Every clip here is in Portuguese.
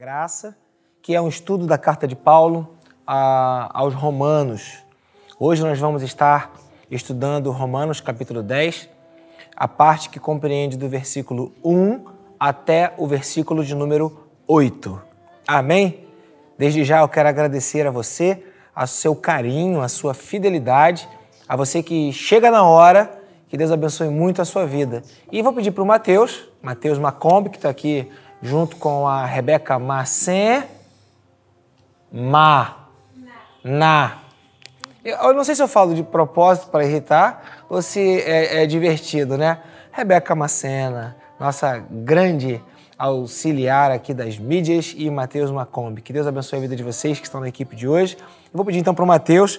Graça, que é um estudo da carta de Paulo a, aos Romanos. Hoje nós vamos estar estudando Romanos capítulo 10, a parte que compreende do versículo 1 até o versículo de número 8. Amém? Desde já eu quero agradecer a você, a seu carinho, a sua fidelidade, a você que chega na hora, que Deus abençoe muito a sua vida. E vou pedir para o Mateus, Mateus Macombi, que está aqui junto com a Rebeca Macen. Ma. Na. Eu não sei se eu falo de propósito para irritar ou se é, é divertido, né? Rebeca Macena, nossa grande auxiliar aqui das mídias, e Matheus Macombi. Que Deus abençoe a vida de vocês que estão na equipe de hoje. Eu vou pedir então para o Matheus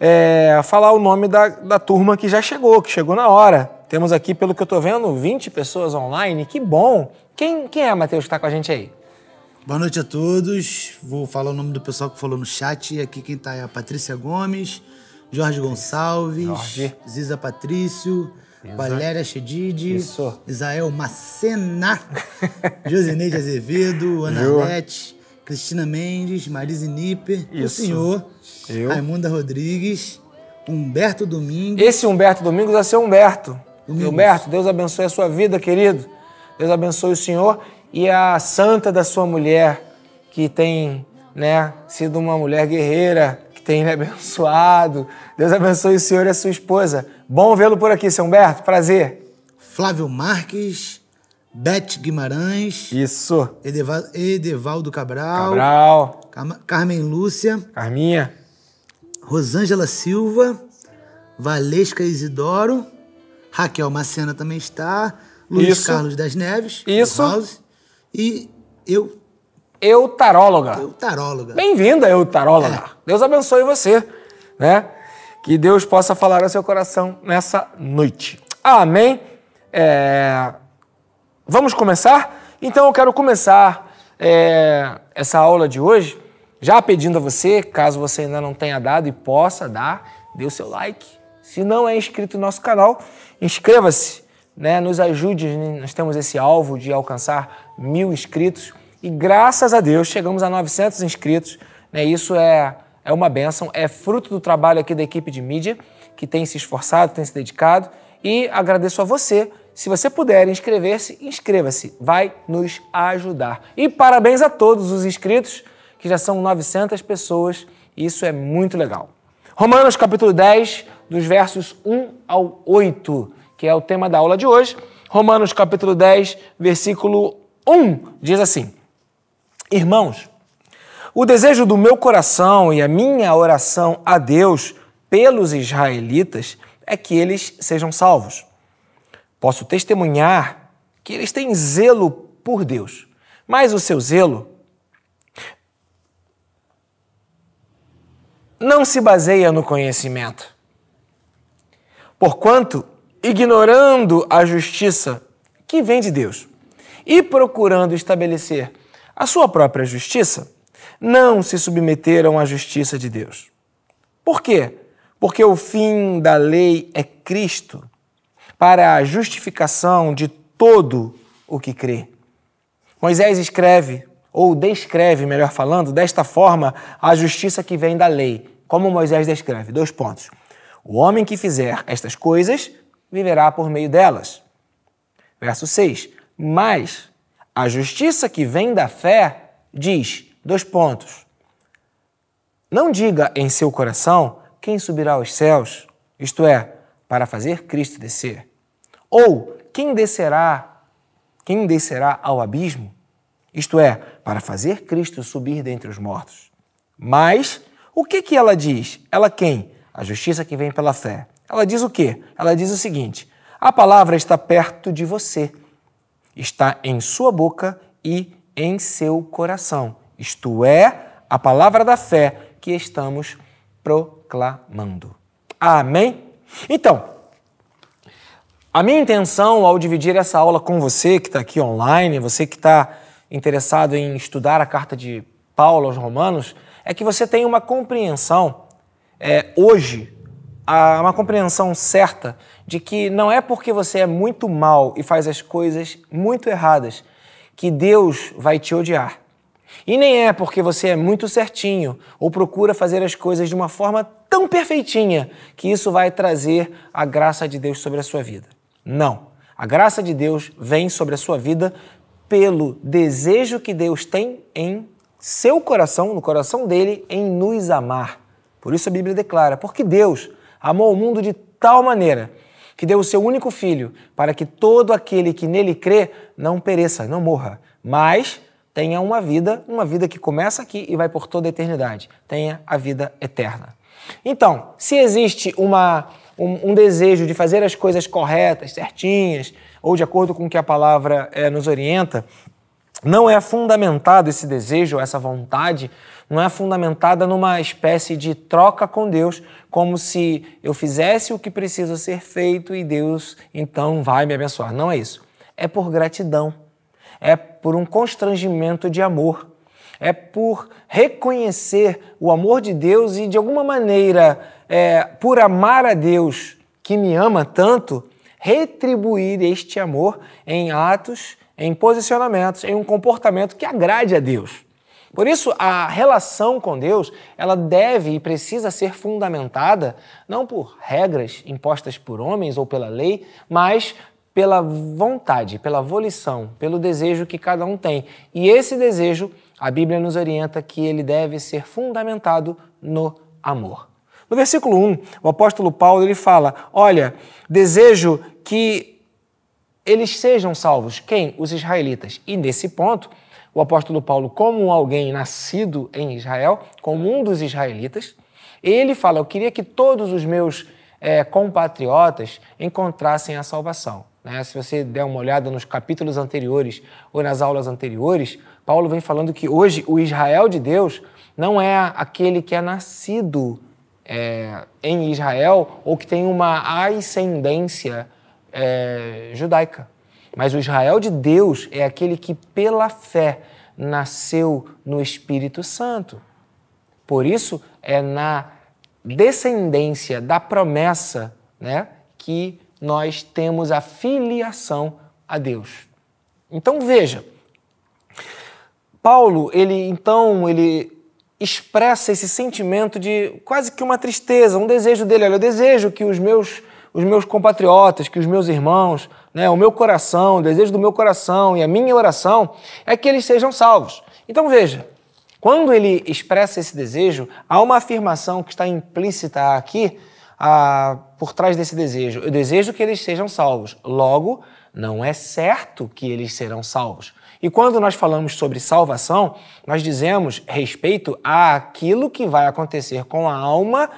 é, falar o nome da, da turma que já chegou, que chegou na hora. Temos aqui, pelo que eu estou vendo, 20 pessoas online. Que bom! Quem, quem é, Matheus, que está com a gente aí? Boa noite a todos. Vou falar o nome do pessoal que falou no chat. Aqui quem está é a Patrícia Gomes, Jorge Gonçalves, Jorge. Ziza Patrício, Isa. Valéria Chedid, Isael Macena, Josineide Azevedo, Ana Arlete, Cristina Mendes, Marise Nipper, Isso. o senhor, Eu. Raimunda Rodrigues, Humberto Domingos. Esse Humberto Domingos vai ser Humberto. Domingos. Humberto, Deus abençoe a sua vida, querido. Deus abençoe o senhor e a santa da sua mulher, que tem né, sido uma mulher guerreira, que tem né, abençoado. Deus abençoe o senhor e a sua esposa. Bom vê-lo por aqui, seu Humberto. Prazer. Flávio Marques, Beth Guimarães. Isso. Edeva, Edevaldo Cabral. Cabral. Carmen Lúcia. Carminha. Rosângela Silva. Valesca Isidoro. Raquel Macena também está. Luiz Isso. Carlos das Neves. Isso. House, e eu. Eutaróloga. Eutaróloga. Bem-vinda, eutaróloga. É. Deus abençoe você, né? Que Deus possa falar ao seu coração nessa noite. Amém? É... Vamos começar? Então eu quero começar é, essa aula de hoje já pedindo a você, caso você ainda não tenha dado e possa dar, dê o seu like. Se não é inscrito no nosso canal, inscreva-se né, nos ajude. Nós temos esse alvo de alcançar mil inscritos e graças a Deus chegamos a 900 inscritos. Né, isso é, é uma benção, é fruto do trabalho aqui da equipe de mídia que tem se esforçado, tem se dedicado e agradeço a você. Se você puder inscrever-se, inscreva-se, vai nos ajudar. E parabéns a todos os inscritos, que já são 900 pessoas, isso é muito legal. Romanos capítulo 10, dos versos 1 ao 8 que é o tema da aula de hoje. Romanos capítulo 10, versículo 1 diz assim: Irmãos, o desejo do meu coração e a minha oração a Deus pelos israelitas é que eles sejam salvos. Posso testemunhar que eles têm zelo por Deus, mas o seu zelo não se baseia no conhecimento. Porquanto ignorando a justiça que vem de Deus e procurando estabelecer a sua própria justiça, não se submeteram à justiça de Deus. Por quê? Porque o fim da lei é Cristo, para a justificação de todo o que crê. Moisés escreve, ou descreve, melhor falando, desta forma a justiça que vem da lei. Como Moisés descreve? Dois pontos. O homem que fizer estas coisas viverá por meio delas. Verso 6. Mas a justiça que vem da fé diz: dois pontos. Não diga em seu coração quem subirá aos céus, isto é, para fazer Cristo descer. Ou quem descerá, quem descerá ao abismo, isto é, para fazer Cristo subir dentre os mortos. Mas o que que ela diz? Ela quem? A justiça que vem pela fé. Ela diz o quê? Ela diz o seguinte: a palavra está perto de você, está em sua boca e em seu coração. Isto é, a palavra da fé que estamos proclamando. Amém? Então, a minha intenção ao dividir essa aula com você que está aqui online, você que está interessado em estudar a carta de Paulo aos Romanos, é que você tenha uma compreensão é, hoje há uma compreensão certa de que não é porque você é muito mal e faz as coisas muito erradas que Deus vai te odiar. E nem é porque você é muito certinho ou procura fazer as coisas de uma forma tão perfeitinha que isso vai trazer a graça de Deus sobre a sua vida. Não. A graça de Deus vem sobre a sua vida pelo desejo que Deus tem em seu coração, no coração dele, em nos amar. Por isso a Bíblia declara: porque Deus amou o mundo de tal maneira que deu o seu único filho para que todo aquele que nele crê não pereça, não morra, mas tenha uma vida, uma vida que começa aqui e vai por toda a eternidade, tenha a vida eterna. Então, se existe uma, um, um desejo de fazer as coisas corretas, certinhas, ou de acordo com o que a palavra é, nos orienta, não é fundamentado esse desejo, essa vontade, não é fundamentada numa espécie de troca com Deus, como se eu fizesse o que precisa ser feito e Deus então vai me abençoar. Não é isso. É por gratidão é por um constrangimento de amor, é por reconhecer o amor de Deus e, de alguma maneira, é, por amar a Deus que me ama tanto, retribuir este amor em atos, em posicionamentos, em um comportamento que agrade a Deus. Por isso, a relação com Deus, ela deve e precisa ser fundamentada não por regras impostas por homens ou pela lei, mas pela vontade, pela volição, pelo desejo que cada um tem. E esse desejo, a Bíblia nos orienta que ele deve ser fundamentado no amor. No versículo 1, o apóstolo Paulo ele fala: Olha, desejo que eles sejam salvos. Quem? Os israelitas. E nesse ponto, o apóstolo Paulo, como alguém nascido em Israel, como um dos israelitas, ele fala: Eu queria que todos os meus é, compatriotas encontrassem a salvação. Né? Se você der uma olhada nos capítulos anteriores ou nas aulas anteriores, Paulo vem falando que hoje o Israel de Deus não é aquele que é nascido é, em Israel ou que tem uma ascendência é, judaica. Mas o Israel de Deus é aquele que, pela fé, nasceu no Espírito Santo. Por isso, é na descendência da promessa né, que nós temos a filiação a Deus. Então veja, Paulo, ele então, ele expressa esse sentimento de quase que uma tristeza, um desejo dele. Olha, eu desejo que os meus, os meus compatriotas, que os meus irmãos, né, o meu coração, o desejo do meu coração e a minha oração é que eles sejam salvos. Então veja, quando ele expressa esse desejo, há uma afirmação que está implícita aqui, ah, por trás desse desejo? Eu desejo que eles sejam salvos. Logo, não é certo que eles serão salvos. E quando nós falamos sobre salvação, nós dizemos respeito àquilo que vai acontecer com a alma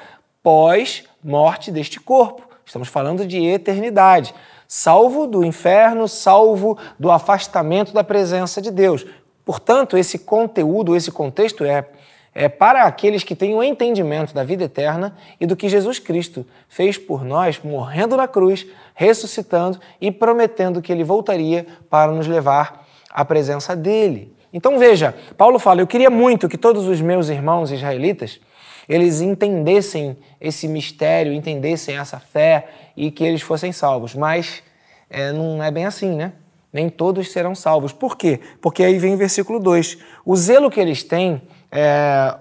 pós-morte deste corpo. Estamos falando de eternidade. Salvo do inferno, salvo do afastamento da presença de Deus. Portanto, esse conteúdo, esse contexto é é para aqueles que têm o um entendimento da vida eterna e do que Jesus Cristo fez por nós, morrendo na cruz, ressuscitando e prometendo que ele voltaria para nos levar à presença dele. Então veja, Paulo fala: "Eu queria muito que todos os meus irmãos israelitas eles entendessem esse mistério, entendessem essa fé e que eles fossem salvos, mas é, não é bem assim, né? Nem todos serão salvos. Por quê? Porque aí vem o versículo 2. O zelo que eles têm é,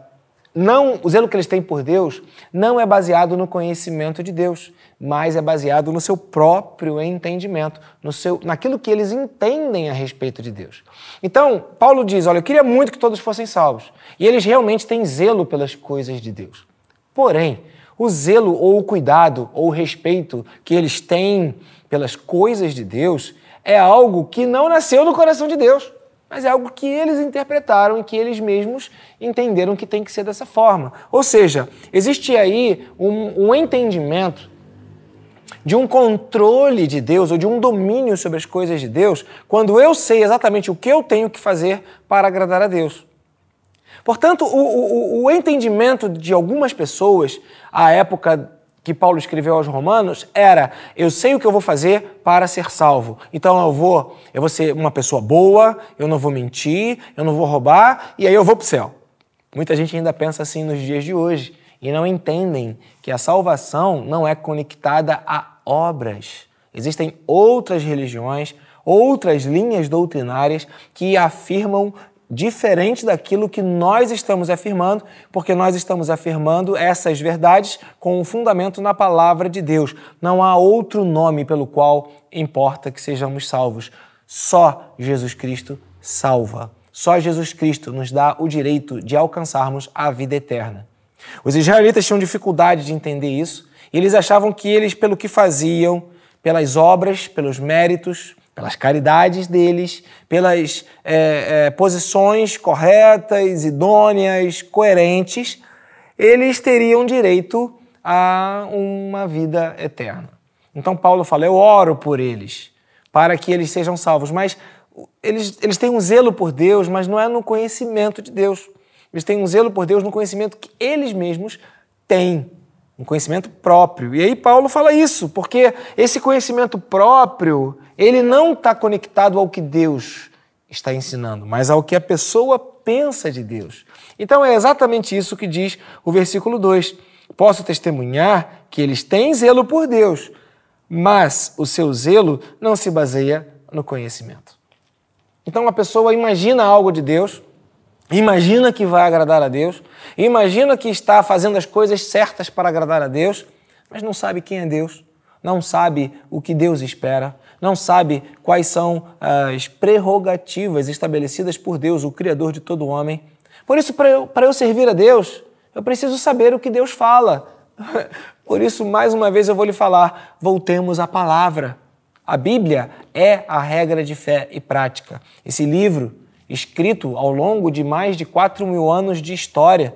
não, o zelo que eles têm por Deus não é baseado no conhecimento de Deus, mas é baseado no seu próprio entendimento, no seu, naquilo que eles entendem a respeito de Deus. Então, Paulo diz: Olha, eu queria muito que todos fossem salvos. E eles realmente têm zelo pelas coisas de Deus. Porém, o zelo ou o cuidado ou o respeito que eles têm pelas coisas de Deus é algo que não nasceu no coração de Deus mas é algo que eles interpretaram e que eles mesmos entenderam que tem que ser dessa forma. Ou seja, existe aí um, um entendimento de um controle de Deus ou de um domínio sobre as coisas de Deus quando eu sei exatamente o que eu tenho que fazer para agradar a Deus. Portanto, o, o, o entendimento de algumas pessoas à época que Paulo escreveu aos Romanos era: eu sei o que eu vou fazer para ser salvo. Então eu vou, eu vou ser uma pessoa boa, eu não vou mentir, eu não vou roubar e aí eu vou para o céu. Muita gente ainda pensa assim nos dias de hoje e não entendem que a salvação não é conectada a obras. Existem outras religiões, outras linhas doutrinárias que afirmam diferente daquilo que nós estamos afirmando, porque nós estamos afirmando essas verdades com um fundamento na palavra de Deus. Não há outro nome pelo qual importa que sejamos salvos. Só Jesus Cristo salva. Só Jesus Cristo nos dá o direito de alcançarmos a vida eterna. Os israelitas tinham dificuldade de entender isso, e eles achavam que eles, pelo que faziam, pelas obras, pelos méritos, pelas caridades deles, pelas é, é, posições corretas, idôneas, coerentes, eles teriam direito a uma vida eterna. Então Paulo fala: Eu oro por eles, para que eles sejam salvos. Mas eles, eles têm um zelo por Deus, mas não é no conhecimento de Deus. Eles têm um zelo por Deus no conhecimento que eles mesmos têm um conhecimento próprio. E aí Paulo fala isso, porque esse conhecimento próprio, ele não está conectado ao que Deus está ensinando, mas ao que a pessoa pensa de Deus. Então é exatamente isso que diz o versículo 2. Posso testemunhar que eles têm zelo por Deus, mas o seu zelo não se baseia no conhecimento. Então a pessoa imagina algo de Deus, Imagina que vai agradar a Deus, imagina que está fazendo as coisas certas para agradar a Deus, mas não sabe quem é Deus, não sabe o que Deus espera, não sabe quais são as prerrogativas estabelecidas por Deus, o Criador de todo homem. Por isso, para eu, para eu servir a Deus, eu preciso saber o que Deus fala. Por isso, mais uma vez, eu vou lhe falar: voltemos à palavra. A Bíblia é a regra de fé e prática. Esse livro escrito ao longo de mais de 4 mil anos de história,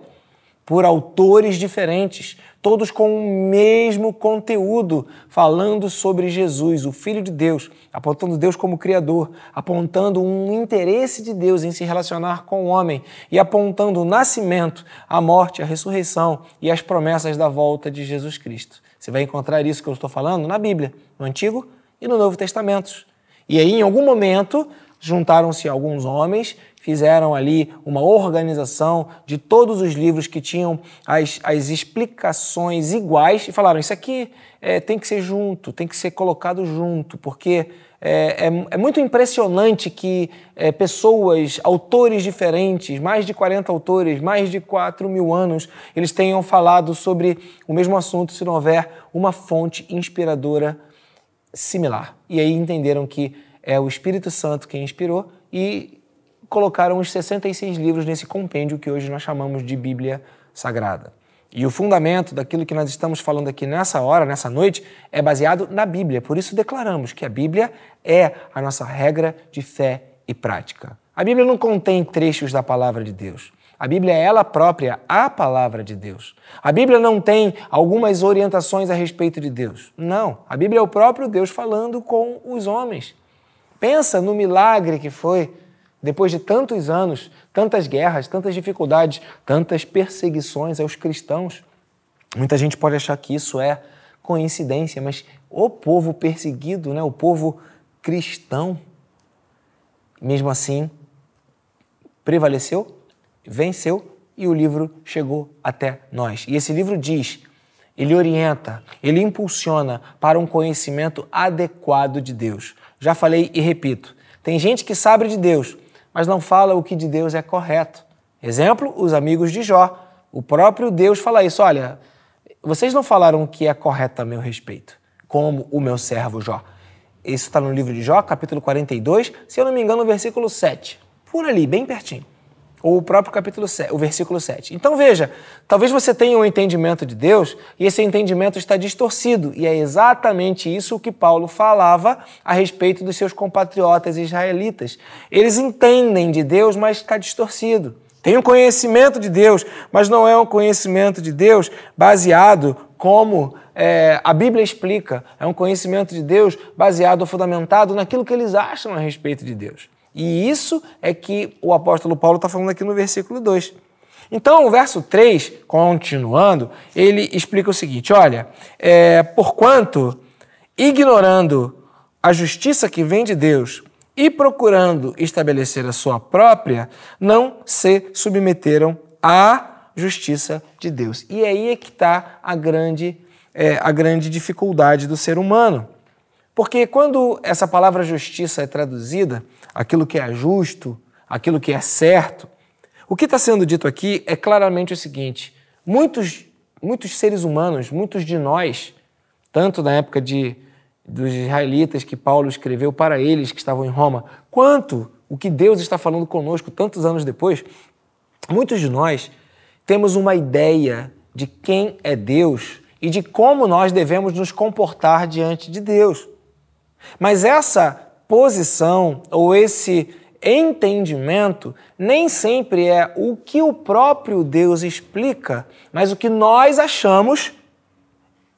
por autores diferentes, todos com o mesmo conteúdo, falando sobre Jesus, o Filho de Deus, apontando Deus como Criador, apontando um interesse de Deus em se relacionar com o homem e apontando o nascimento, a morte, a ressurreição e as promessas da volta de Jesus Cristo. Você vai encontrar isso que eu estou falando na Bíblia, no Antigo e no Novo Testamentos. E aí, em algum momento, juntaram-se alguns homens, fizeram ali uma organização de todos os livros que tinham as, as explicações iguais e falaram: Isso aqui é, tem que ser junto, tem que ser colocado junto, porque é, é, é muito impressionante que é, pessoas, autores diferentes, mais de 40 autores, mais de 4 mil anos, eles tenham falado sobre o mesmo assunto se não houver uma fonte inspiradora similar. E aí entenderam que é o Espírito Santo quem inspirou e colocaram os 66 livros nesse compêndio que hoje nós chamamos de Bíblia Sagrada. E o fundamento daquilo que nós estamos falando aqui nessa hora, nessa noite, é baseado na Bíblia. Por isso declaramos que a Bíblia é a nossa regra de fé e prática. A Bíblia não contém trechos da palavra de Deus. A Bíblia é ela própria a palavra de Deus. A Bíblia não tem algumas orientações a respeito de Deus. Não. A Bíblia é o próprio Deus falando com os homens. Pensa no milagre que foi, depois de tantos anos, tantas guerras, tantas dificuldades, tantas perseguições aos cristãos. Muita gente pode achar que isso é coincidência, mas o povo perseguido, né, o povo cristão, mesmo assim, prevaleceu, venceu e o livro chegou até nós. E esse livro diz, ele orienta, ele impulsiona para um conhecimento adequado de Deus. Já falei e repito: tem gente que sabe de Deus, mas não fala o que de Deus é correto. Exemplo, os amigos de Jó. O próprio Deus fala isso: olha, vocês não falaram o que é correto a meu respeito, como o meu servo Jó. Isso está no livro de Jó, capítulo 42, se eu não me engano, versículo 7. Por ali, bem pertinho ou o próprio capítulo 7, o versículo 7. Então veja, talvez você tenha um entendimento de Deus e esse entendimento está distorcido, e é exatamente isso que Paulo falava a respeito dos seus compatriotas israelitas. Eles entendem de Deus, mas está distorcido. Tem um conhecimento de Deus, mas não é um conhecimento de Deus baseado como é, a Bíblia explica. É um conhecimento de Deus baseado, fundamentado naquilo que eles acham a respeito de Deus. E isso é que o apóstolo Paulo está falando aqui no versículo 2. Então, o verso 3, continuando, ele explica o seguinte: olha, é, porquanto, ignorando a justiça que vem de Deus e procurando estabelecer a sua própria, não se submeteram à justiça de Deus. E aí é que está a grande, é, a grande dificuldade do ser humano. Porque quando essa palavra justiça é traduzida, aquilo que é justo, aquilo que é certo, o que está sendo dito aqui é claramente o seguinte: muitos, muitos seres humanos, muitos de nós, tanto na época de, dos israelitas que Paulo escreveu para eles que estavam em Roma, quanto o que Deus está falando conosco tantos anos depois, muitos de nós temos uma ideia de quem é Deus e de como nós devemos nos comportar diante de Deus. Mas essa posição ou esse entendimento nem sempre é o que o próprio Deus explica, mas o que nós achamos,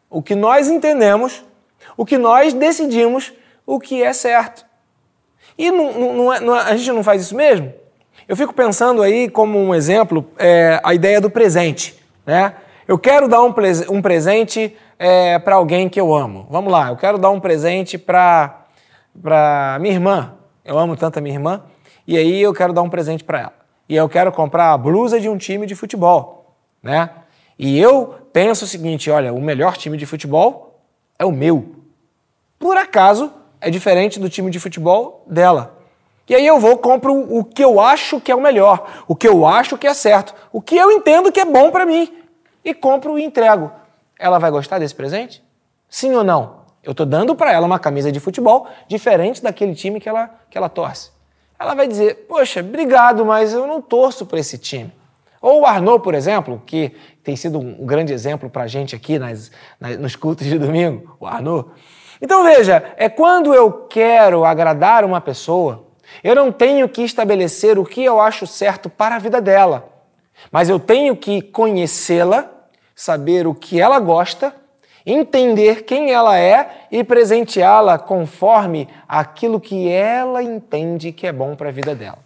o que nós entendemos, o que nós decidimos o que é certo. E não, não, não, é, a gente não faz isso mesmo? Eu fico pensando aí, como um exemplo, é, a ideia do presente. Né? Eu quero dar um, um presente é, para alguém que eu amo. Vamos lá, eu quero dar um presente para minha irmã. Eu amo tanto a minha irmã e aí eu quero dar um presente para ela. E eu quero comprar a blusa de um time de futebol, né? E eu penso o seguinte, olha, o melhor time de futebol é o meu. Por acaso é diferente do time de futebol dela. E aí eu vou compro o que eu acho que é o melhor, o que eu acho que é certo, o que eu entendo que é bom para mim e compro e entrego. Ela vai gostar desse presente? Sim ou não? Eu estou dando para ela uma camisa de futebol diferente daquele time que ela, que ela torce ela vai dizer: Poxa, obrigado, mas eu não torço para esse time. Ou o Arnaud, por exemplo, que tem sido um grande exemplo para a gente aqui nas, nas, nos cultos de domingo, o Arnaud. Então veja, é quando eu quero agradar uma pessoa, eu não tenho que estabelecer o que eu acho certo para a vida dela, mas eu tenho que conhecê-la, saber o que ela gosta entender quem ela é e presenteá-la conforme aquilo que ela entende que é bom para a vida dela.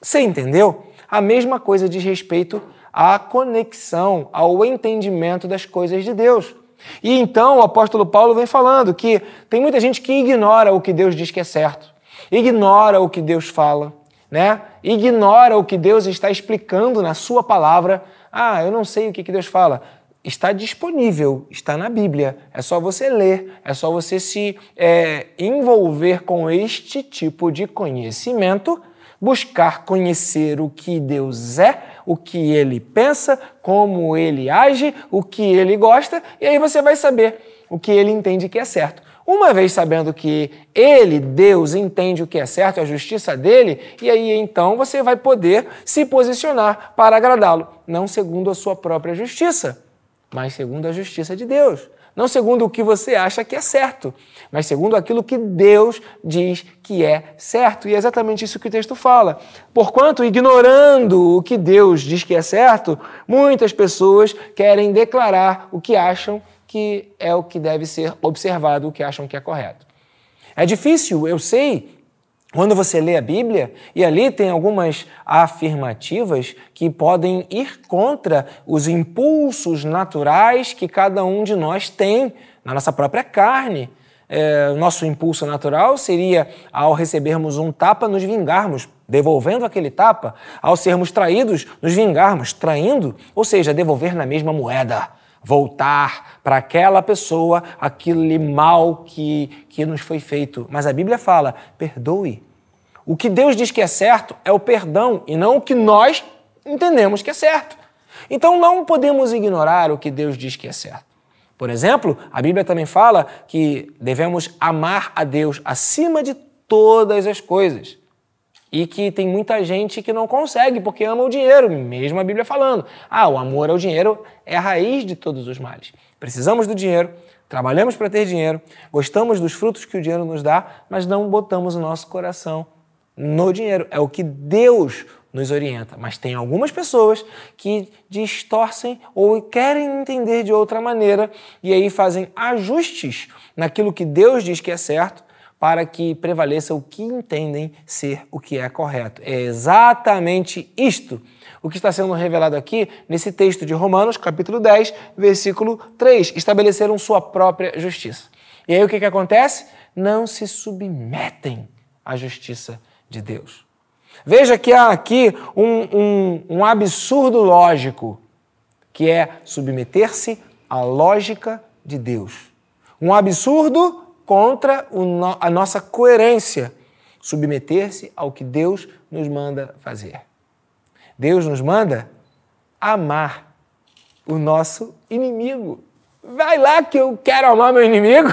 Você entendeu? A mesma coisa diz respeito à conexão, ao entendimento das coisas de Deus. E então o apóstolo Paulo vem falando que tem muita gente que ignora o que Deus diz que é certo, ignora o que Deus fala, né? Ignora o que Deus está explicando na sua palavra. Ah, eu não sei o que Deus fala está disponível, está na Bíblia. É só você ler, é só você se é, envolver com este tipo de conhecimento, buscar conhecer o que Deus é, o que ele pensa, como ele age, o que ele gosta, e aí você vai saber o que ele entende que é certo. Uma vez sabendo que ele, Deus, entende o que é certo, a justiça dele, e aí então você vai poder se posicionar para agradá-lo, não segundo a sua própria justiça mas segundo a justiça de Deus. Não segundo o que você acha que é certo, mas segundo aquilo que Deus diz que é certo. E é exatamente isso que o texto fala. Porquanto, ignorando o que Deus diz que é certo, muitas pessoas querem declarar o que acham que é o que deve ser observado, o que acham que é correto. É difícil, eu sei, quando você lê a Bíblia, e ali tem algumas afirmativas que podem ir contra os impulsos naturais que cada um de nós tem na nossa própria carne. É, nosso impulso natural seria, ao recebermos um tapa, nos vingarmos, devolvendo aquele tapa, ao sermos traídos, nos vingarmos, traindo, ou seja, devolver na mesma moeda voltar para aquela pessoa aquele mal que, que nos foi feito. Mas a Bíblia fala: perdoe. O que Deus diz que é certo é o perdão e não o que nós entendemos que é certo. Então não podemos ignorar o que Deus diz que é certo. Por exemplo, a Bíblia também fala que devemos amar a Deus acima de todas as coisas. E que tem muita gente que não consegue porque ama o dinheiro, mesmo a Bíblia falando. Ah, o amor ao dinheiro é a raiz de todos os males. Precisamos do dinheiro, trabalhamos para ter dinheiro, gostamos dos frutos que o dinheiro nos dá, mas não botamos o nosso coração no dinheiro. É o que Deus nos orienta. Mas tem algumas pessoas que distorcem ou querem entender de outra maneira e aí fazem ajustes naquilo que Deus diz que é certo para que prevaleça o que entendem ser o que é correto. É exatamente isto o que está sendo revelado aqui nesse texto de Romanos, capítulo 10, versículo 3. Estabeleceram sua própria justiça. E aí o que, que acontece? Não se submetem à justiça de Deus. Veja que há aqui um, um, um absurdo lógico, que é submeter-se à lógica de Deus. Um absurdo contra a nossa coerência submeter-se ao que Deus nos manda fazer. Deus nos manda amar o nosso inimigo. Vai lá que eu quero amar meu inimigo.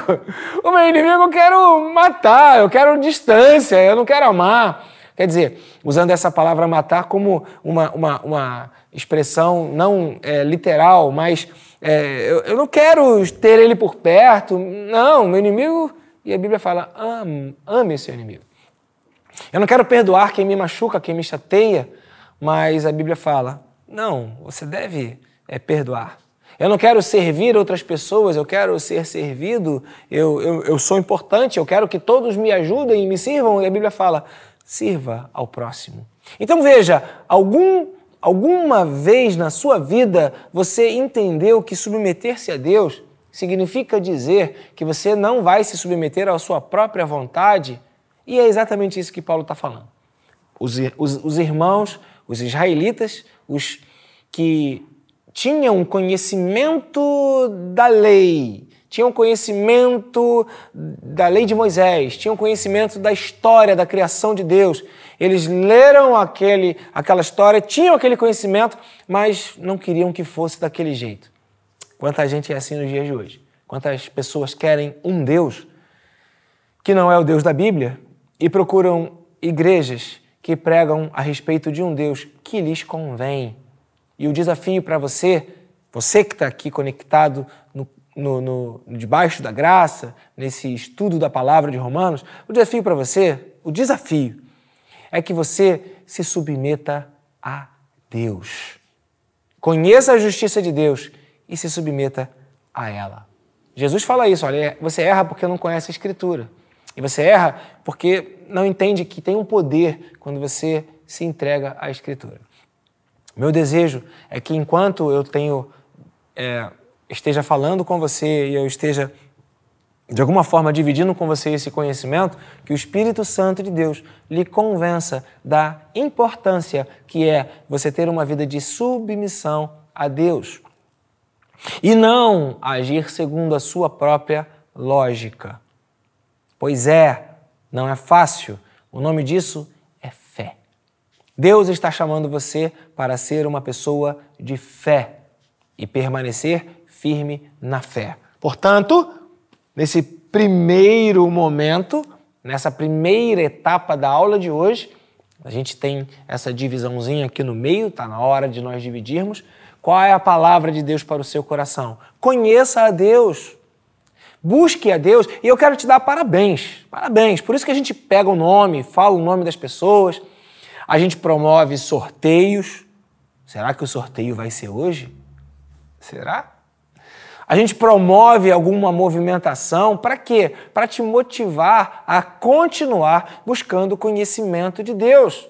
O meu inimigo eu quero matar, eu quero distância, eu não quero amar. Quer dizer, usando essa palavra matar como uma, uma, uma expressão não é, literal, mas é, eu, eu, não quero ter ele por perto. Não, meu inimigo. E a Bíblia fala: ame, ame seu inimigo. Eu não quero perdoar quem me machuca, quem me chateia, mas a Bíblia fala: não, você deve é, perdoar. Eu não quero servir outras pessoas, eu quero ser servido, eu, eu, eu sou importante, eu quero que todos me ajudem e me sirvam. E a Bíblia fala: sirva ao próximo. Então veja, algum, alguma vez na sua vida você entendeu que submeter-se a Deus significa dizer que você não vai se submeter à sua própria vontade? E é exatamente isso que Paulo está falando. Os, os, os irmãos, os israelitas, os que tinham conhecimento da lei, tinham conhecimento da lei de Moisés, tinham conhecimento da história da criação de Deus. Eles leram aquele, aquela história, tinham aquele conhecimento, mas não queriam que fosse daquele jeito. Quanta gente é assim nos dias de hoje. Quantas pessoas querem um Deus que não é o Deus da Bíblia e procuram igrejas que pregam a respeito de um Deus que lhes convém. E o desafio para você, você que está aqui conectado no no, no, debaixo da graça, nesse estudo da palavra de Romanos, o desafio para você, o desafio, é que você se submeta a Deus. Conheça a justiça de Deus e se submeta a ela. Jesus fala isso, olha, você erra porque não conhece a Escritura. E você erra porque não entende que tem um poder quando você se entrega à Escritura. Meu desejo é que enquanto eu tenho é, esteja falando com você e eu esteja de alguma forma dividindo com você esse conhecimento, que o Espírito Santo de Deus lhe convença da importância que é você ter uma vida de submissão a Deus e não agir segundo a sua própria lógica. Pois é, não é fácil. O nome disso é fé. Deus está chamando você para ser uma pessoa de fé e permanecer firme na fé. Portanto, nesse primeiro momento, nessa primeira etapa da aula de hoje, a gente tem essa divisãozinha aqui no meio, está na hora de nós dividirmos. Qual é a palavra de Deus para o seu coração? Conheça a Deus. Busque a Deus e eu quero te dar parabéns. Parabéns. Por isso que a gente pega o nome, fala o nome das pessoas, a gente promove sorteios. Será que o sorteio vai ser hoje? Será? A gente promove alguma movimentação para quê? Para te motivar a continuar buscando o conhecimento de Deus.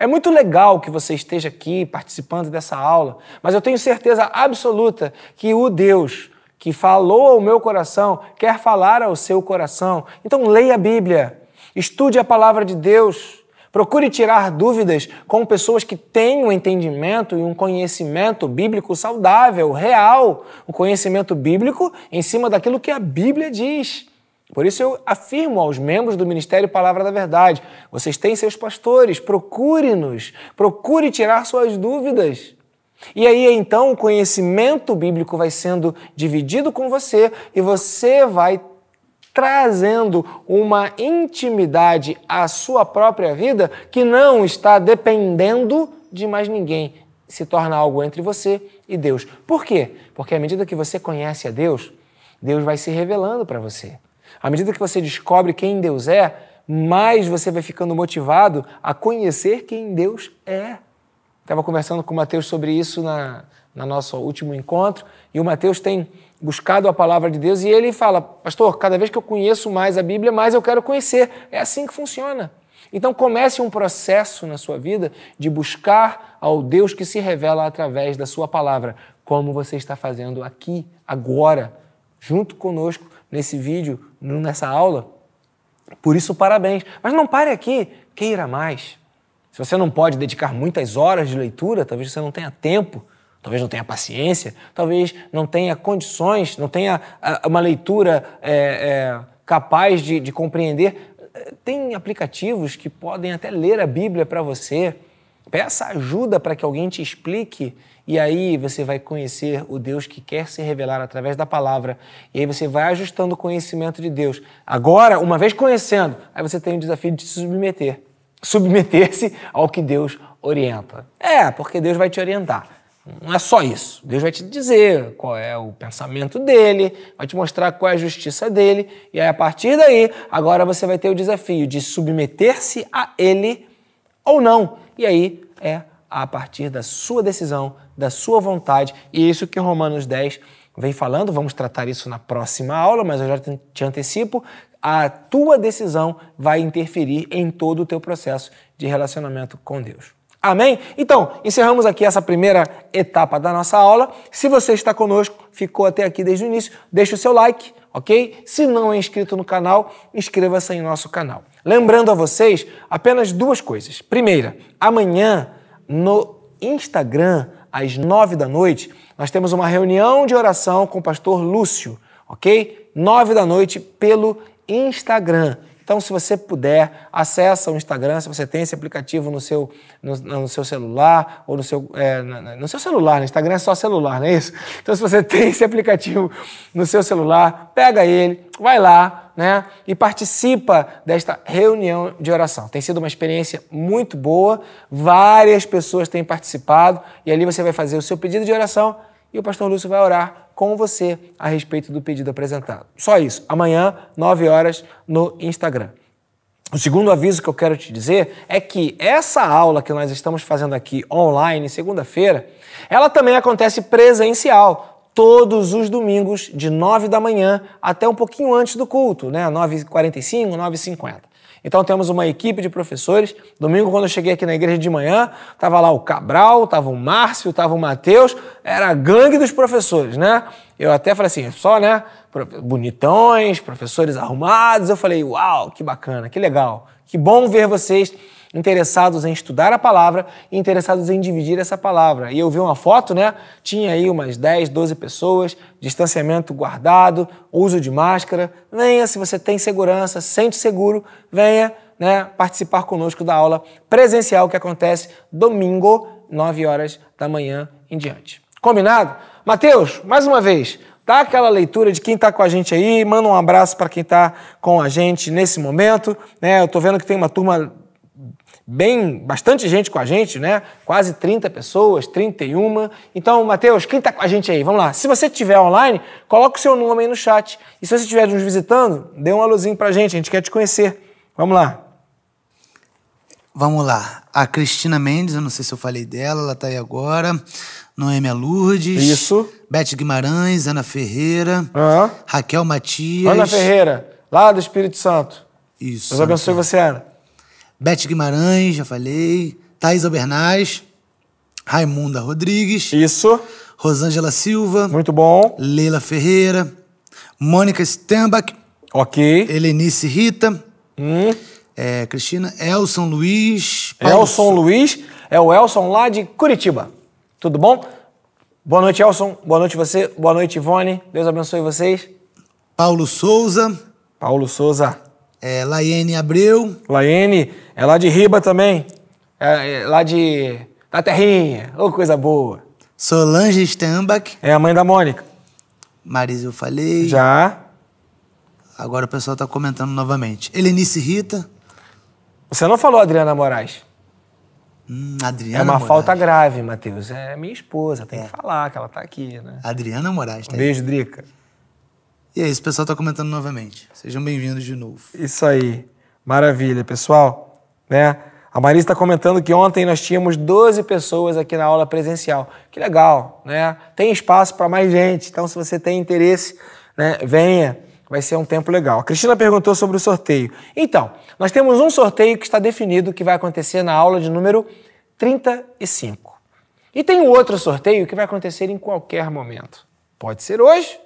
É muito legal que você esteja aqui participando dessa aula, mas eu tenho certeza absoluta que o Deus que falou ao meu coração quer falar ao seu coração. Então leia a Bíblia, estude a palavra de Deus, Procure tirar dúvidas com pessoas que têm um entendimento e um conhecimento bíblico saudável, real, um conhecimento bíblico em cima daquilo que a Bíblia diz. Por isso eu afirmo aos membros do Ministério Palavra da Verdade: vocês têm seus pastores, procure-nos, procure tirar suas dúvidas. E aí então o conhecimento bíblico vai sendo dividido com você e você vai trazendo uma intimidade à sua própria vida que não está dependendo de mais ninguém. Se torna algo entre você e Deus. Por quê? Porque à medida que você conhece a Deus, Deus vai se revelando para você. À medida que você descobre quem Deus é, mais você vai ficando motivado a conhecer quem Deus é. Estava conversando com o Mateus sobre isso na, na nosso último encontro, e o Mateus tem buscado a palavra de Deus e ele fala: Pastor, cada vez que eu conheço mais a Bíblia, mais eu quero conhecer. É assim que funciona. Então comece um processo na sua vida de buscar ao Deus que se revela através da sua palavra, como você está fazendo aqui, agora, junto conosco nesse vídeo, nessa aula. Por isso, parabéns. Mas não pare aqui, queira mais. Se você não pode dedicar muitas horas de leitura, talvez você não tenha tempo talvez não tenha paciência, talvez não tenha condições, não tenha ah, uma leitura é, é, capaz de, de compreender tem aplicativos que podem até ler a Bíblia para você. Peça ajuda para que alguém te explique e aí você vai conhecer o Deus que quer se revelar através da palavra. E aí você vai ajustando o conhecimento de Deus. Agora, uma vez conhecendo, aí você tem o desafio de se submeter. Submeter-se ao que Deus orienta. É, porque Deus vai te orientar. Não é só isso. Deus vai te dizer qual é o pensamento dele, vai te mostrar qual é a justiça dele, e aí a partir daí, agora você vai ter o desafio de submeter-se a ele ou não. E aí é a partir da sua decisão, da sua vontade, e isso que Romanos 10 vem falando, vamos tratar isso na próxima aula, mas eu já te antecipo, a tua decisão vai interferir em todo o teu processo de relacionamento com Deus. Amém? Então, encerramos aqui essa primeira etapa da nossa aula. Se você está conosco, ficou até aqui desde o início, deixe o seu like, ok? Se não é inscrito no canal, inscreva-se em nosso canal. Lembrando a vocês apenas duas coisas. Primeira, amanhã no Instagram, às nove da noite, nós temos uma reunião de oração com o pastor Lúcio, ok? Nove da noite pelo Instagram. Então, se você puder, acessa o Instagram, se você tem esse aplicativo no seu, no, no seu celular, ou no seu, é, no seu celular, no Instagram é só celular, não é isso? Então, se você tem esse aplicativo no seu celular, pega ele, vai lá, né, e participa desta reunião de oração. Tem sido uma experiência muito boa, várias pessoas têm participado, e ali você vai fazer o seu pedido de oração e o pastor Lúcio vai orar com você a respeito do pedido apresentado. Só isso. Amanhã, 9 horas, no Instagram. O segundo aviso que eu quero te dizer é que essa aula que nós estamos fazendo aqui online, segunda-feira, ela também acontece presencial, todos os domingos, de 9 da manhã até um pouquinho antes do culto, né? 9h45, 9h50. Então temos uma equipe de professores. Domingo, quando eu cheguei aqui na igreja de manhã, tava lá o Cabral, tava o Márcio, tava o Matheus, era a gangue dos professores, né? Eu até falei assim, só, né? Bonitões, professores arrumados. Eu falei, uau, que bacana, que legal. Que bom ver vocês interessados em estudar a palavra e interessados em dividir essa palavra. E eu vi uma foto, né? Tinha aí umas 10, 12 pessoas, distanciamento guardado, uso de máscara. Venha, se você tem segurança, sente seguro, venha né, participar conosco da aula presencial que acontece domingo, 9 horas da manhã em diante. Combinado? Mateus, mais uma vez, dá aquela leitura de quem está com a gente aí, manda um abraço para quem está com a gente nesse momento. Né? Eu estou vendo que tem uma turma bem, bastante gente com a gente, né? Quase 30 pessoas, 31. Então, Matheus, quem está com a gente aí? Vamos lá. Se você estiver online, coloque o seu nome aí no chat. E se você estiver nos visitando, dê um alôzinho pra gente, a gente quer te conhecer. Vamos lá. Vamos lá. A Cristina Mendes, eu não sei se eu falei dela, ela está aí agora. Noêmia Lourdes. Isso. Beth Guimarães, Ana Ferreira. Uhum. Raquel Matias. Ana Ferreira, lá do Espírito Santo. Isso. Deus abençoe você, Ana. Beth Guimarães, já falei. Thaís Albernaz. Raimunda Rodrigues. Isso. Rosângela Silva. Muito bom. Leila Ferreira. Mônica Stembach. Ok. Helenice Rita. Hum. É, Cristina. Elson Luiz. Paulo Elson Luiz. É o Elson lá de Curitiba. Tudo bom? Boa noite, Elson. Boa noite você. Boa noite, Ivone. Deus abençoe vocês. Paulo Souza. Paulo Souza. É, Laiane Abreu. Laiane é lá de Riba também. É, é lá de. da Terrinha. Ô, oh, coisa boa. Solange Stambach. É a mãe da Mônica. Marisa, eu falei. Já. Agora o pessoal está comentando novamente. Helenice Rita. Você não falou Adriana Moraes. Hum, Adriana É uma Moraes. falta grave, Matheus. É minha esposa, tem é. que falar que ela tá aqui, né? Adriana Moraes. Tá um beijo, Drica. E é isso, o pessoal está comentando novamente. Sejam bem-vindos de novo. Isso aí. Maravilha, pessoal. Né? A Marisa está comentando que ontem nós tínhamos 12 pessoas aqui na aula presencial. Que legal, né? Tem espaço para mais gente. Então, se você tem interesse, né, venha. Vai ser um tempo legal. A Cristina perguntou sobre o sorteio. Então, nós temos um sorteio que está definido que vai acontecer na aula de número 35. E tem um outro sorteio que vai acontecer em qualquer momento. Pode ser hoje,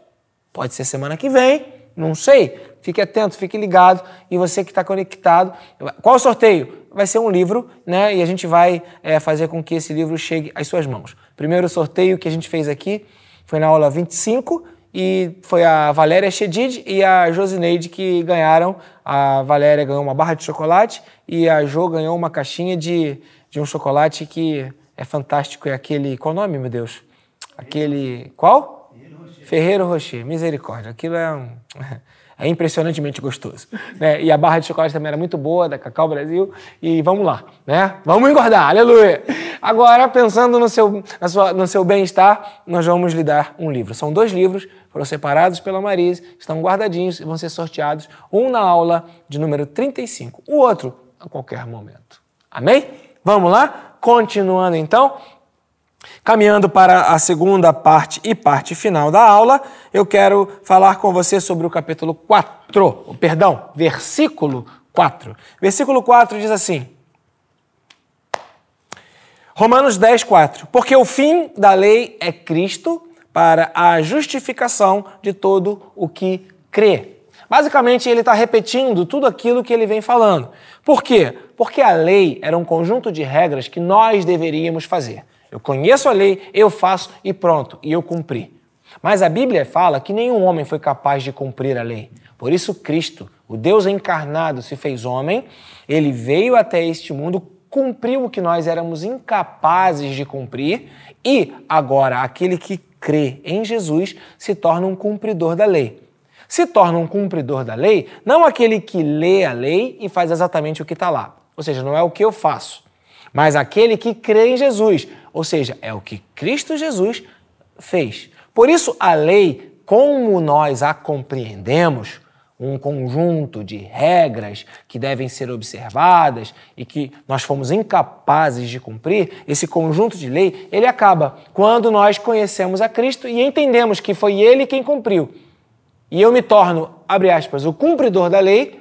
Pode ser semana que vem, não sei. Fique atento, fique ligado. E você que está conectado, qual o sorteio? Vai ser um livro, né? E a gente vai é, fazer com que esse livro chegue às suas mãos. Primeiro sorteio que a gente fez aqui foi na aula 25 e foi a Valéria Chedid e a Josineide que ganharam. A Valéria ganhou uma barra de chocolate e a Jo ganhou uma caixinha de, de um chocolate que é fantástico. É aquele. Qual o nome, meu Deus? Aquele. Qual? Ferreiro Rocher. Misericórdia. Aquilo é um. É impressionantemente gostoso. Né? E a barra de chocolate também era muito boa, da Cacau Brasil. E vamos lá, né? Vamos engordar, aleluia! Agora, pensando no seu, sua, no seu bem-estar, nós vamos lhe dar um livro. São dois livros, foram separados pela Marise, estão guardadinhos e vão ser sorteados, um na aula de número 35, o outro a qualquer momento. Amém? Vamos lá? Continuando então. Caminhando para a segunda parte e parte final da aula, eu quero falar com você sobre o capítulo 4, perdão, versículo 4. Versículo 4 diz assim: Romanos 10, 4. Porque o fim da lei é Cristo para a justificação de todo o que crê. Basicamente, ele está repetindo tudo aquilo que ele vem falando. Por quê? Porque a lei era um conjunto de regras que nós deveríamos fazer. Eu conheço a lei, eu faço e pronto, e eu cumpri. Mas a Bíblia fala que nenhum homem foi capaz de cumprir a lei. Por isso, Cristo, o Deus encarnado, se fez homem, ele veio até este mundo, cumpriu o que nós éramos incapazes de cumprir, e agora aquele que crê em Jesus se torna um cumpridor da lei. Se torna um cumpridor da lei, não aquele que lê a lei e faz exatamente o que está lá. Ou seja, não é o que eu faço, mas aquele que crê em Jesus. Ou seja, é o que Cristo Jesus fez. Por isso, a lei, como nós a compreendemos, um conjunto de regras que devem ser observadas e que nós fomos incapazes de cumprir, esse conjunto de lei, ele acaba quando nós conhecemos a Cristo e entendemos que foi ele quem cumpriu. E eu me torno, abre aspas, o cumpridor da lei,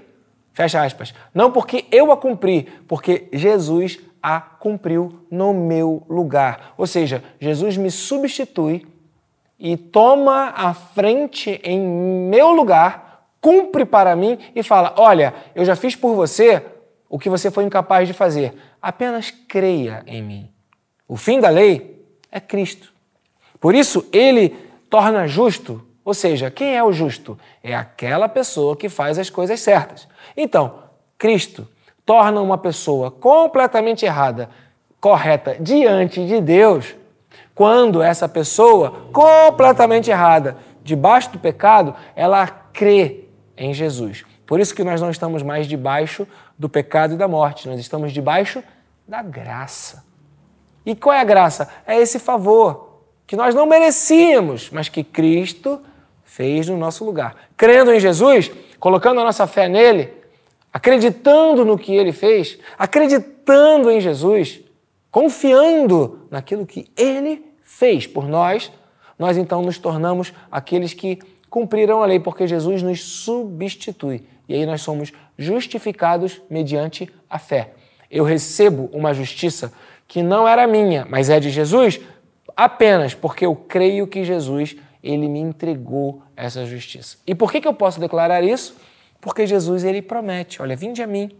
fecha aspas, não porque eu a cumpri, porque Jesus a cumpriu no meu lugar. Ou seja, Jesus me substitui e toma a frente em meu lugar, cumpre para mim e fala: Olha, eu já fiz por você o que você foi incapaz de fazer. Apenas creia em mim. O fim da lei é Cristo. Por isso, ele torna justo, ou seja, quem é o justo? É aquela pessoa que faz as coisas certas. Então, Cristo torna uma pessoa completamente errada, correta diante de Deus, quando essa pessoa completamente errada, debaixo do pecado, ela crê em Jesus. Por isso que nós não estamos mais debaixo do pecado e da morte, nós estamos debaixo da graça. E qual é a graça? É esse favor que nós não merecíamos, mas que Cristo fez no nosso lugar. Crendo em Jesus, colocando a nossa fé nele, acreditando no que ele fez, acreditando em Jesus, confiando naquilo que ele fez por nós, nós então nos tornamos aqueles que cumpriram a lei, porque Jesus nos substitui. E aí nós somos justificados mediante a fé. Eu recebo uma justiça que não era minha, mas é de Jesus, apenas porque eu creio que Jesus ele me entregou essa justiça. E por que, que eu posso declarar isso? Porque Jesus ele promete: olha, vinde a mim,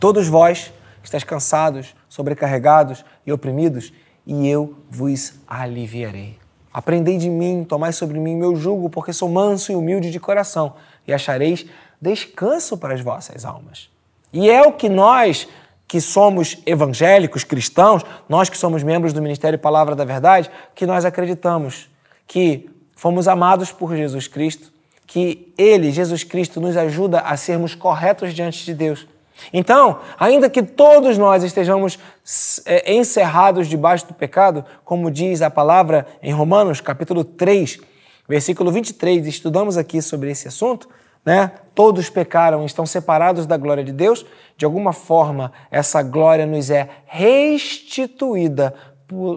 todos vós que estáis cansados, sobrecarregados e oprimidos, e eu vos aliviarei. Aprendei de mim, tomai sobre mim meu jugo, porque sou manso e humilde de coração, e achareis descanso para as vossas almas. E é o que nós, que somos evangélicos, cristãos, nós que somos membros do Ministério Palavra da Verdade, que nós acreditamos que fomos amados por Jesus Cristo, que Ele, Jesus Cristo, nos ajuda a sermos corretos diante de Deus. Então, ainda que todos nós estejamos é, encerrados debaixo do pecado, como diz a palavra em Romanos, capítulo 3, versículo 23, estudamos aqui sobre esse assunto, né? Todos pecaram, estão separados da glória de Deus. De alguma forma, essa glória nos é restituída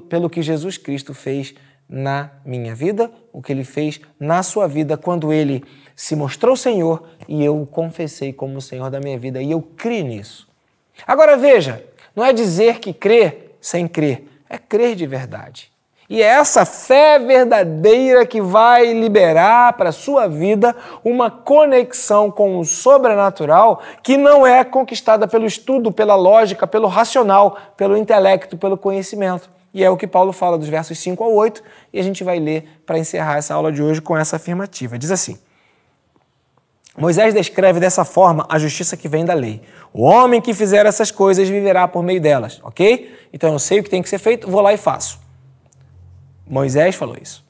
pelo que Jesus Cristo fez na minha vida, o que ele fez na sua vida quando ele se mostrou Senhor e eu o confessei como Senhor da minha vida e eu criei nisso. Agora veja, não é dizer que crer sem crer, é crer de verdade. E é essa fé verdadeira que vai liberar para a sua vida uma conexão com o sobrenatural que não é conquistada pelo estudo, pela lógica, pelo racional, pelo intelecto, pelo conhecimento. E é o que Paulo fala dos versos 5 ao 8, e a gente vai ler para encerrar essa aula de hoje com essa afirmativa. Diz assim: Moisés descreve dessa forma a justiça que vem da lei. O homem que fizer essas coisas viverá por meio delas, ok? Então eu sei o que tem que ser feito, vou lá e faço. Moisés falou isso.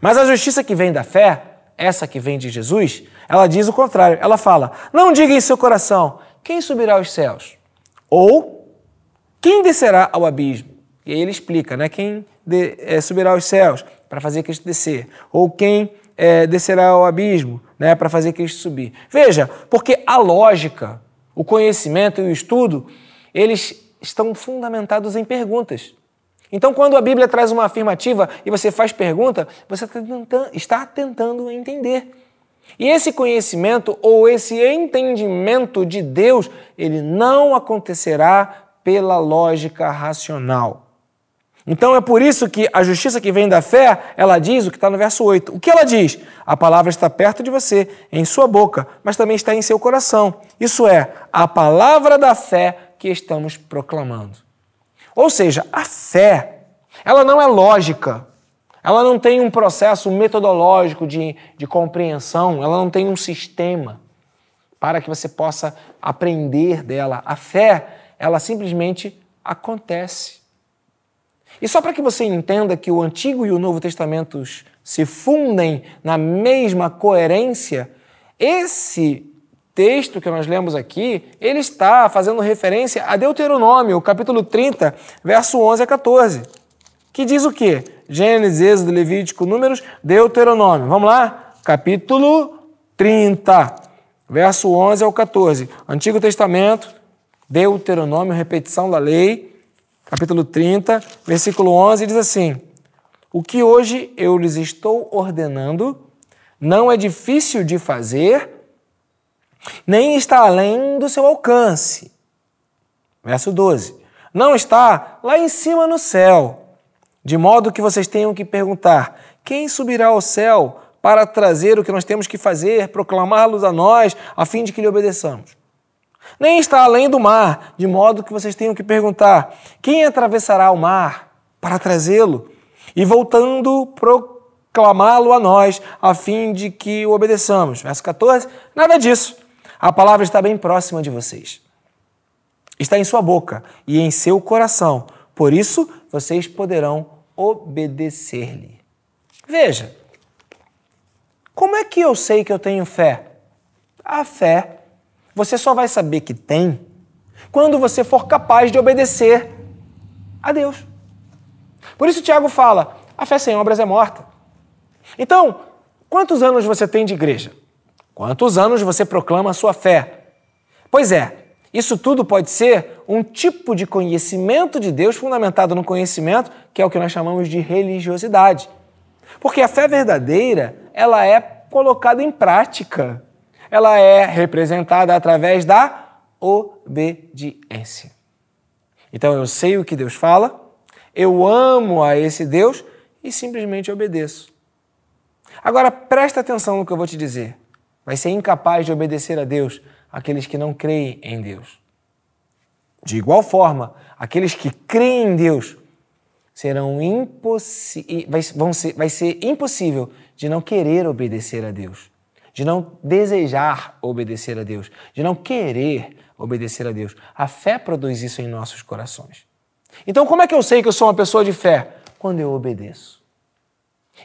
Mas a justiça que vem da fé, essa que vem de Jesus, ela diz o contrário. Ela fala: Não diga em seu coração, quem subirá aos céus? Ou quem descerá ao abismo? E aí ele explica, né? Quem de, é, subirá aos céus para fazer Cristo descer? Ou quem é, descerá ao abismo? né, para fazer Cristo subir. Veja, porque a lógica, o conhecimento e o estudo, eles estão fundamentados em perguntas. Então, quando a Bíblia traz uma afirmativa e você faz pergunta, você tá está tentando entender. E esse conhecimento ou esse entendimento de Deus, ele não acontecerá pela lógica racional. Então é por isso que a justiça que vem da fé, ela diz o que está no verso 8. O que ela diz? A palavra está perto de você, em sua boca, mas também está em seu coração. Isso é, a palavra da fé que estamos proclamando. Ou seja, a fé, ela não é lógica, ela não tem um processo metodológico de, de compreensão, ela não tem um sistema para que você possa aprender dela. A fé, ela simplesmente acontece. E só para que você entenda que o Antigo e o Novo Testamentos se fundem na mesma coerência, esse texto que nós lemos aqui, ele está fazendo referência a Deuteronômio, capítulo 30, verso 11 a 14, que diz o quê? Gênesis, Êxodo, Levítico, Números, Deuteronômio. Vamos lá? Capítulo 30, verso 11 ao 14. Antigo Testamento, Deuteronômio, repetição da lei, capítulo 30, versículo 11, diz assim: O que hoje eu lhes estou ordenando não é difícil de fazer, nem está além do seu alcance. Verso 12: Não está lá em cima no céu, de modo que vocês tenham que perguntar: quem subirá ao céu para trazer o que nós temos que fazer, proclamá-los a nós, a fim de que lhe obedeçamos? Nem está além do mar, de modo que vocês tenham que perguntar: quem atravessará o mar para trazê-lo? E voltando, proclamá-lo a nós, a fim de que o obedeçamos. Verso 14: nada disso. A palavra está bem próxima de vocês. Está em sua boca e em seu coração. Por isso, vocês poderão obedecer-lhe. Veja, como é que eu sei que eu tenho fé? A fé você só vai saber que tem quando você for capaz de obedecer a Deus. Por isso Tiago fala: a fé sem obras é morta. Então, quantos anos você tem de igreja? Quantos anos você proclama a sua fé? Pois é, isso tudo pode ser um tipo de conhecimento de Deus fundamentado no conhecimento, que é o que nós chamamos de religiosidade. Porque a fé verdadeira, ela é colocada em prática ela é representada através da obediência. Então eu sei o que Deus fala, eu amo a esse Deus e simplesmente obedeço. Agora presta atenção no que eu vou te dizer. Vai ser incapaz de obedecer a Deus aqueles que não creem em Deus. De igual forma, aqueles que creem em Deus serão impossi vai, vão ser, vai ser impossível de não querer obedecer a Deus de não desejar obedecer a Deus, de não querer obedecer a Deus. A fé produz isso em nossos corações. Então, como é que eu sei que eu sou uma pessoa de fé? Quando eu obedeço.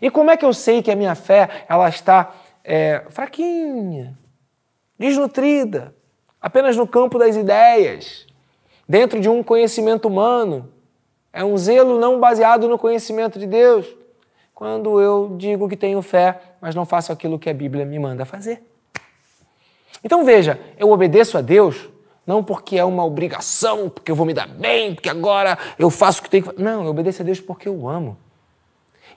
E como é que eu sei que a minha fé ela está é, fraquinha, desnutrida, apenas no campo das ideias, dentro de um conhecimento humano? É um zelo não baseado no conhecimento de Deus quando eu digo que tenho fé, mas não faço aquilo que a Bíblia me manda fazer. Então veja, eu obedeço a Deus não porque é uma obrigação, porque eu vou me dar bem, porque agora eu faço o que tenho que fazer. Não, eu obedeço a Deus porque eu amo.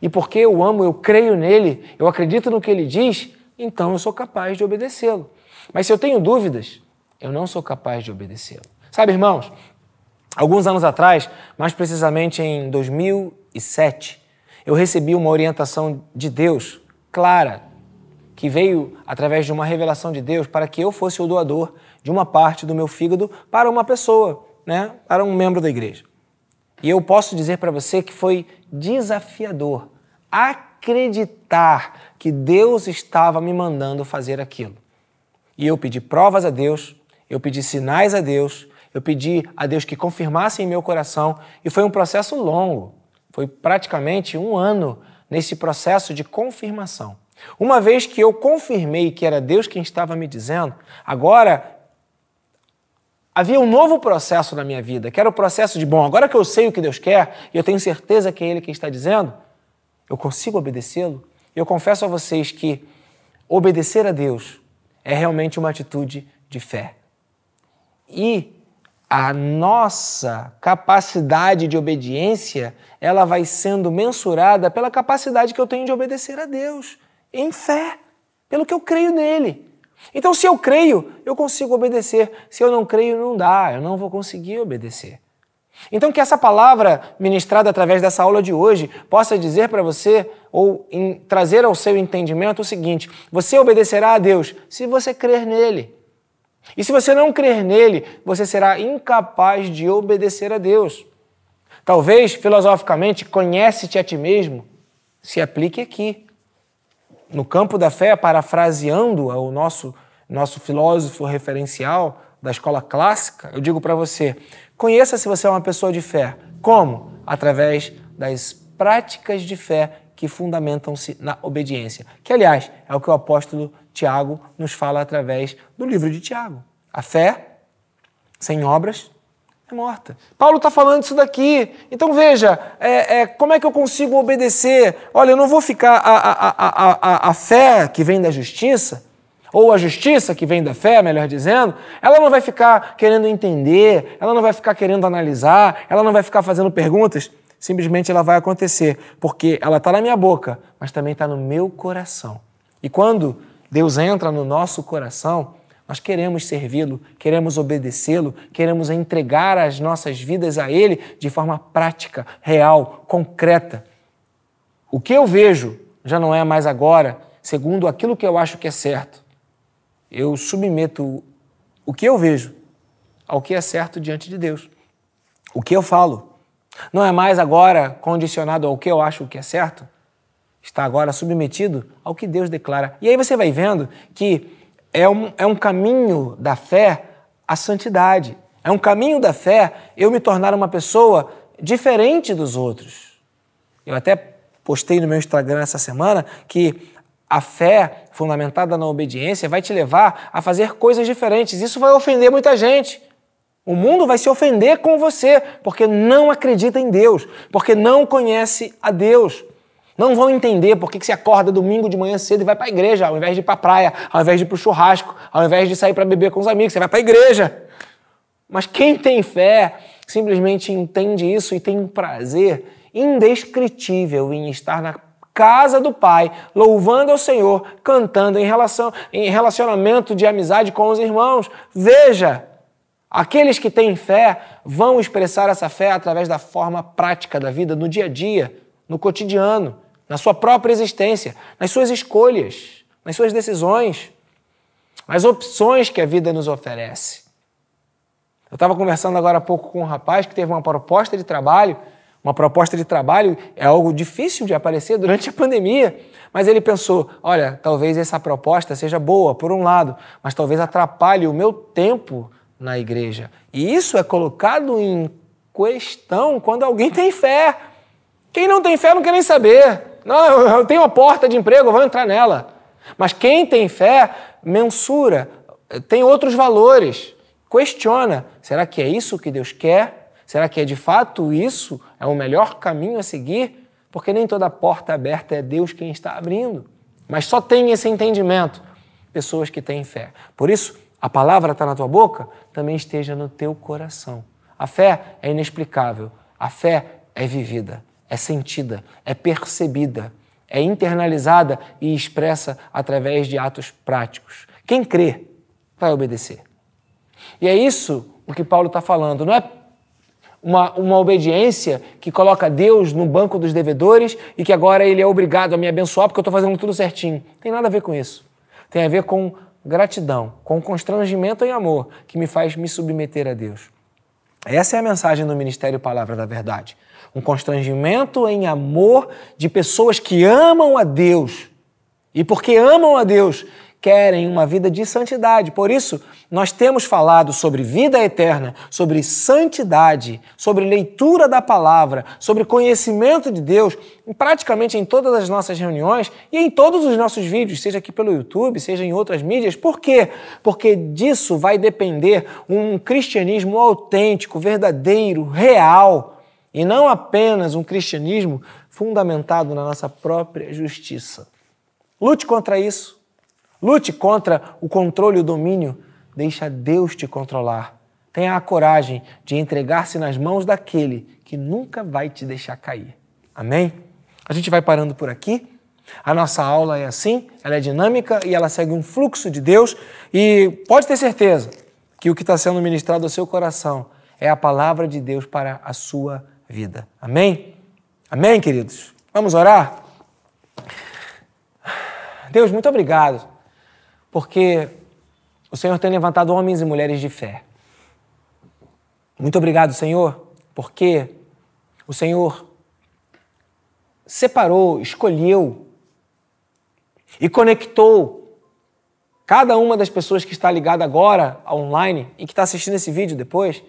E porque eu amo, eu creio nele, eu acredito no que ele diz, então eu sou capaz de obedecê-lo. Mas se eu tenho dúvidas, eu não sou capaz de obedecê-lo. Sabe, irmãos, alguns anos atrás, mais precisamente em 2007, eu recebi uma orientação de Deus clara, que veio através de uma revelação de Deus para que eu fosse o doador de uma parte do meu fígado para uma pessoa, né, para um membro da igreja. E eu posso dizer para você que foi desafiador acreditar que Deus estava me mandando fazer aquilo. E eu pedi provas a Deus, eu pedi sinais a Deus, eu pedi a Deus que confirmasse em meu coração, e foi um processo longo. Foi praticamente um ano nesse processo de confirmação. Uma vez que eu confirmei que era Deus quem estava me dizendo, agora havia um novo processo na minha vida, que era o processo de, bom, agora que eu sei o que Deus quer e eu tenho certeza que é Ele quem está dizendo, eu consigo obedecê-lo? Eu confesso a vocês que obedecer a Deus é realmente uma atitude de fé. E a nossa capacidade de obediência, ela vai sendo mensurada pela capacidade que eu tenho de obedecer a Deus em fé, pelo que eu creio nele. Então, se eu creio, eu consigo obedecer. Se eu não creio, não dá, eu não vou conseguir obedecer. Então, que essa palavra ministrada através dessa aula de hoje possa dizer para você, ou trazer ao seu entendimento o seguinte: você obedecerá a Deus se você crer nele. E se você não crer nele, você será incapaz de obedecer a Deus. Talvez, filosoficamente, conhece-te a ti mesmo, se aplique aqui. No campo da fé, parafraseando o nosso, nosso filósofo referencial da escola clássica, eu digo para você: Conheça se você é uma pessoa de fé. Como? Através das práticas de fé que fundamentam-se na obediência. Que, aliás, é o que o apóstolo Tiago nos fala através do livro de Tiago. A fé sem obras é morta. Paulo está falando isso daqui. Então veja, é, é, como é que eu consigo obedecer? Olha, eu não vou ficar. A, a, a, a, a fé que vem da justiça ou a justiça que vem da fé, melhor dizendo, ela não vai ficar querendo entender, ela não vai ficar querendo analisar, ela não vai ficar fazendo perguntas, simplesmente ela vai acontecer, porque ela está na minha boca, mas também está no meu coração. E quando Deus entra no nosso coração, nós queremos servi-lo, queremos obedecê-lo, queremos entregar as nossas vidas a Ele de forma prática, real, concreta. O que eu vejo já não é mais agora, segundo aquilo que eu acho que é certo, eu submeto o que eu vejo ao que é certo diante de Deus. O que eu falo não é mais agora condicionado ao que eu acho que é certo, está agora submetido ao que Deus declara. E aí você vai vendo que é um, é um caminho da fé à santidade. É um caminho da fé eu me tornar uma pessoa diferente dos outros. Eu até postei no meu Instagram essa semana que a fé fundamentada na obediência vai te levar a fazer coisas diferentes. Isso vai ofender muita gente. O mundo vai se ofender com você porque não acredita em Deus, porque não conhece a Deus. Não vão entender por que você acorda domingo de manhã cedo e vai para a igreja, ao invés de ir para a praia, ao invés de ir para o churrasco, ao invés de sair para beber com os amigos, você vai para a igreja. Mas quem tem fé simplesmente entende isso e tem um prazer indescritível em estar na casa do Pai, louvando ao Senhor, cantando em relação em relacionamento de amizade com os irmãos. Veja, aqueles que têm fé vão expressar essa fé através da forma prática da vida, no dia a dia, no cotidiano, na sua própria existência, nas suas escolhas, nas suas decisões, nas opções que a vida nos oferece. Eu estava conversando agora há pouco com um rapaz que teve uma proposta de trabalho uma proposta de trabalho é algo difícil de aparecer durante a pandemia, mas ele pensou: olha, talvez essa proposta seja boa, por um lado, mas talvez atrapalhe o meu tempo na igreja. E isso é colocado em questão quando alguém tem fé. Quem não tem fé não quer nem saber. Não, eu tenho uma porta de emprego, eu vou entrar nela. Mas quem tem fé mensura, tem outros valores, questiona: será que é isso que Deus quer? Será que é de fato isso? É o melhor caminho a seguir? Porque nem toda porta aberta é Deus quem está abrindo. Mas só tem esse entendimento pessoas que têm fé. Por isso, a palavra está na tua boca, também esteja no teu coração. A fé é inexplicável. A fé é vivida, é sentida, é percebida, é internalizada e expressa através de atos práticos. Quem crê vai obedecer. E é isso o que Paulo está falando. Não é uma, uma obediência que coloca Deus no banco dos devedores e que agora ele é obrigado a me abençoar porque eu estou fazendo tudo certinho. Tem nada a ver com isso. Tem a ver com gratidão, com constrangimento e amor que me faz me submeter a Deus. Essa é a mensagem do Ministério Palavra da Verdade. Um constrangimento em amor de pessoas que amam a Deus. E porque amam a Deus, querem uma vida de santidade. Por isso, nós temos falado sobre vida eterna, sobre santidade, sobre leitura da palavra, sobre conhecimento de Deus, praticamente em todas as nossas reuniões e em todos os nossos vídeos, seja aqui pelo YouTube, seja em outras mídias. Por quê? Porque disso vai depender um cristianismo autêntico, verdadeiro, real, e não apenas um cristianismo fundamentado na nossa própria justiça. Lute contra isso. Lute contra o controle e o domínio. Deixa Deus te controlar. Tenha a coragem de entregar-se nas mãos daquele que nunca vai te deixar cair. Amém? A gente vai parando por aqui. A nossa aula é assim, ela é dinâmica e ela segue um fluxo de Deus. E pode ter certeza que o que está sendo ministrado ao seu coração é a palavra de Deus para a sua vida. Amém? Amém, queridos? Vamos orar? Deus, muito obrigado porque o Senhor tem levantado homens e mulheres de fé. Muito obrigado, Senhor, porque o Senhor separou, escolheu e conectou cada uma das pessoas que está ligada agora online e que está assistindo esse vídeo depois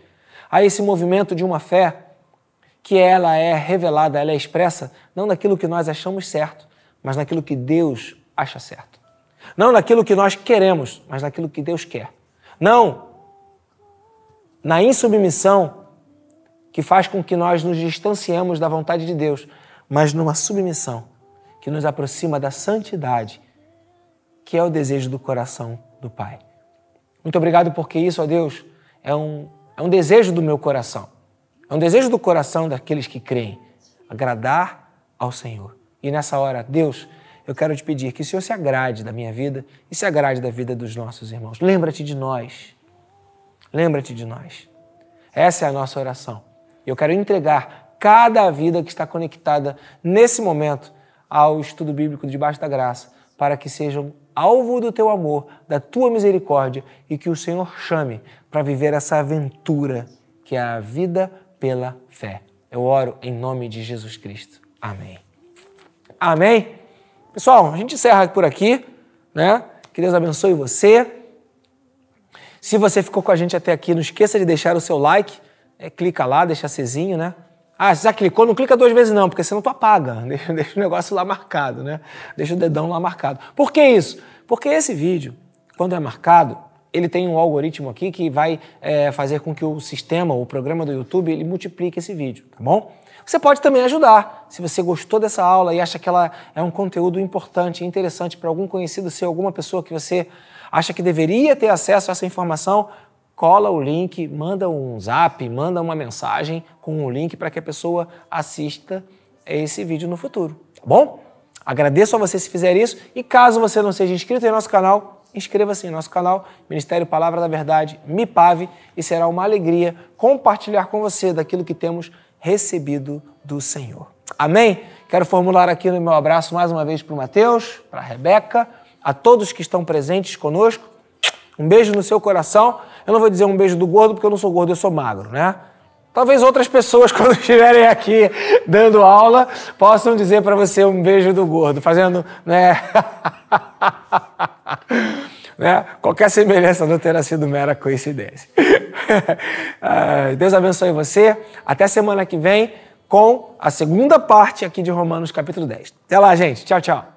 a esse movimento de uma fé que ela é revelada, ela é expressa não naquilo que nós achamos certo, mas naquilo que Deus acha certo. Não naquilo que nós queremos, mas naquilo que Deus quer. Não na insubmissão que faz com que nós nos distanciemos da vontade de Deus, mas numa submissão que nos aproxima da santidade, que é o desejo do coração do Pai. Muito obrigado porque isso, ó Deus, é um, é um desejo do meu coração. É um desejo do coração daqueles que creem, agradar ao Senhor. E nessa hora, Deus, eu quero te pedir que o Senhor se agrade da minha vida e se agrade da vida dos nossos irmãos. Lembra-te de nós. Lembra-te de nós. Essa é a nossa oração. Eu quero entregar cada vida que está conectada nesse momento ao estudo bíblico debaixo da graça, para que sejam alvo do teu amor, da tua misericórdia e que o Senhor chame para viver essa aventura que é a vida pela fé. Eu oro em nome de Jesus Cristo. Amém. Amém. Pessoal, a gente encerra por aqui, né? Que Deus abençoe você. Se você ficou com a gente até aqui, não esqueça de deixar o seu like. É, clica lá, deixa cezinho, né? Ah, se já clicou, não clica duas vezes não, porque senão tu apaga. Deixa, deixa o negócio lá marcado, né? Deixa o dedão lá marcado. Por que isso? Porque esse vídeo, quando é marcado, ele tem um algoritmo aqui que vai é, fazer com que o sistema, o programa do YouTube, ele multiplique esse vídeo, tá bom? Você pode também ajudar. Se você gostou dessa aula e acha que ela é um conteúdo importante interessante para algum conhecido seu, alguma pessoa que você acha que deveria ter acesso a essa informação, cola o link, manda um zap, manda uma mensagem com o um link para que a pessoa assista esse vídeo no futuro, tá bom? Agradeço a você se fizer isso e caso você não seja inscrito em nosso canal, inscreva-se em nosso canal Ministério Palavra da Verdade, MIPAVE, e será uma alegria compartilhar com você daquilo que temos recebido do Senhor. Amém? Quero formular aqui no meu abraço mais uma vez para o Mateus, para a Rebeca, a todos que estão presentes conosco. Um beijo no seu coração. Eu não vou dizer um beijo do gordo, porque eu não sou gordo, eu sou magro, né? Talvez outras pessoas, quando estiverem aqui dando aula, possam dizer para você um beijo do gordo, fazendo, né? né? Qualquer semelhança não terá sido mera coincidência. Deus abençoe você. Até semana que vem com a segunda parte aqui de Romanos capítulo 10. Até lá, gente. Tchau, tchau.